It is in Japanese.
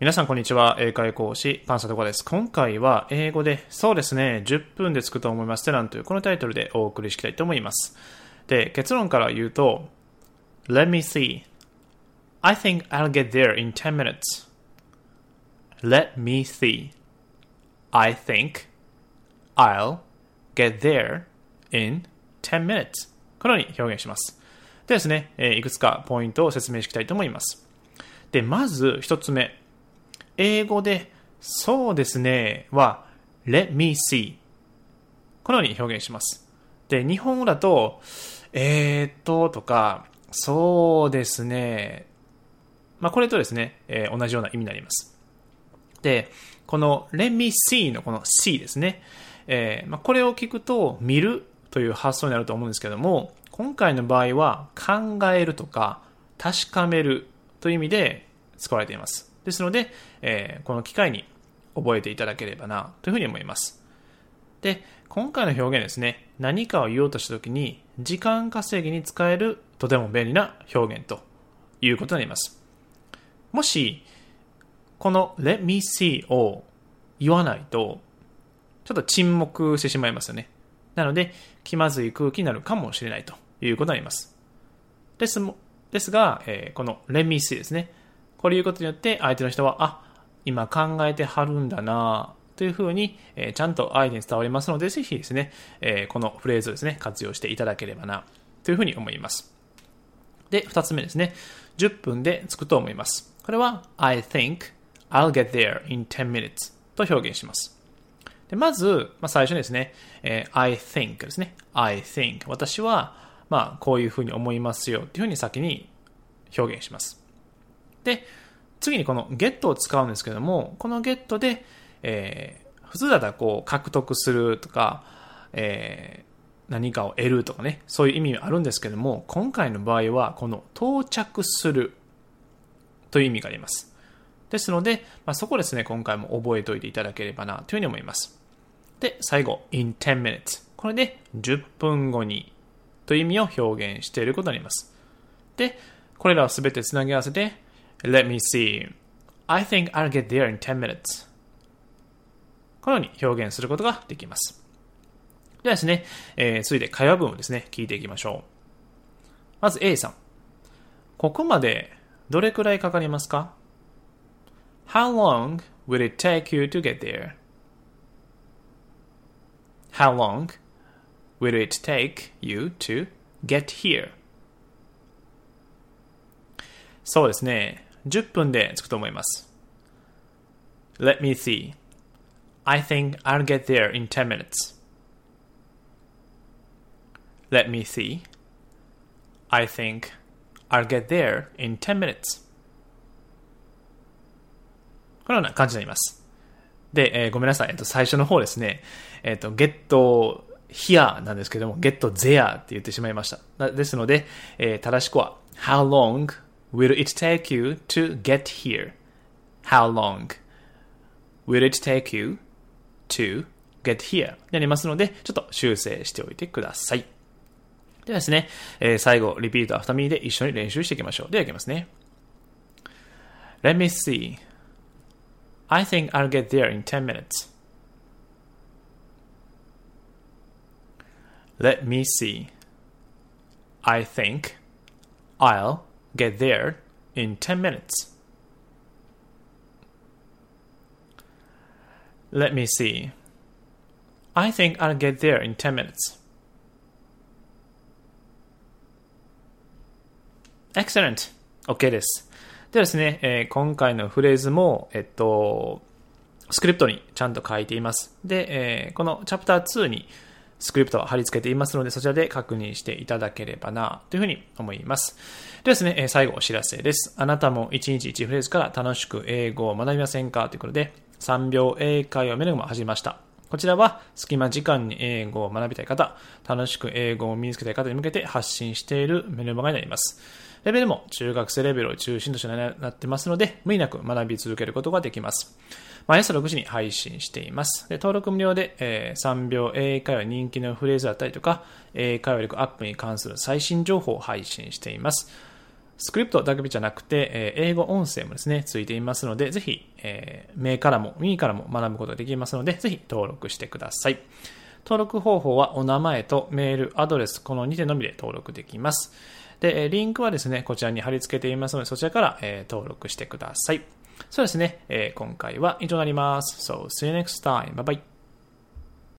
皆さんこんにちは。英会講師、パンサトコです。今回は英語で、そうですね、10分でつくと思います。テランというこのタイトルでお送りしたいと思います。で、結論から言うと、Let me see. I think I'll get there in 10 minutes. Let me see. I think I'll get there in 10 minutes. このように表現します。でですね、いくつかポイントを説明していきたいと思います。で、まず一つ目。英語で、そうですねは、let me see。このように表現します。で、日本語だと、えー、っと、とか、そうですね。まあ、これとですね、えー、同じような意味になります。で、この let me see のこの see ですね。えー、まあ、これを聞くと、見るという発想になると思うんですけども、今回の場合は考えるとか確かめるという意味で使われています。ですので、えー、この機会に覚えていただければなというふうに思います。で、今回の表現ですね、何かを言おうとしたときに、時間稼ぎに使えるとても便利な表現ということになります。もし、この let me see を言わないと、ちょっと沈黙してしまいますよね。なので、気まずい空気になるかもしれないということになります。ですですが、えー、この let me see ですね。これ言うことによって相手の人は、あ、今考えてはるんだなというふうに、えー、ちゃんと相手に伝わりますので、ぜひですね、えー、このフレーズをですね、活用していただければなというふうに思います。で、二つ目ですね。10分でつくと思います。これは、I think I'll get there in 10 minutes と表現します。でまず、まあ、最初にですね、えー、I think ですね。I think 私は、まあ、こういうふうに思いますよっていうふうに先に表現します。で、次にこの get を使うんですけども、この get で、えー、普通だったらこう獲得するとか、えー、何かを得るとかね、そういう意味があるんですけども、今回の場合はこの到着するという意味があります。ですので、まあ、そこですね、今回も覚えておいていただければなというふうに思います。で、最後、in 10 minutes。これで10分後にという意味を表現していることになります。で、これらをすべてつなぎ合わせて、Let me see. I think I'll get there in 10 minutes. このように表現することができます。ではですね、えー、続いて会話文をですね、聞いていきましょう。まず A さん。ここまでどれくらいかかりますか ?How long will it take you to get there?How long will it take you to get here? そうですね。10分で着くと思います。Let me see. I think I'll get there in 10 minutes. Let me see. I think I'll get there in 10 minutes. このような感じになります。で、えー、ごめんなさい。えっと、最初の方ですね。えっと、get here なんですけども、get there って言ってしまいました。ですので、えー、正しくは、how long will it take you to get here? How long will it take you to get here? になりますので、ちょっと修正しておいてください。ではですね、えー、最後、 repeat after me で一緒に練習していきましょう。では、いきますね。Let me see. I think I'll get there in 10 minutes. Let me see. I think I'll get there in 10 minutes. Let me see. I think I'll get there in 10 minutes. Excellent! OK です。ではですね、えー、今回のフレーズも、えっと、スクリプトにちゃんと書いています。で、えー、このチャプター2にスクリプトを貼り付けていますので、そちらで確認していただければな、というふうに思います。でですね、最後お知らせです。あなたも1日1フレーズから楽しく英語を学びませんか？ということで、3秒英会話メルグも始めました。こちらは隙間時間に英語を学びたい方、楽しく英語を身につけたい方に向けて発信しているメルマガになります。レベルも中学生レベルを中心としてなってますので、無理なく学び続けることができます。毎朝6時に配信しています。で登録無料で、えー、3秒英会話人気のフレーズだったりとか、英会話力アップに関する最新情報を配信しています。スクリプトだけじゃなくて、え英語音声もですね、ついていますので、ぜひ、えー目からも耳からも学ぶことができますので、ぜひ登録してください。登録方法はお名前とメール、アドレス、この2点のみで登録できます。で、リンクはですね、こちらに貼り付けていますので、そちらから、え登録してください。そうですね、えー今回は以上になります。So, see you next time. Bye bye.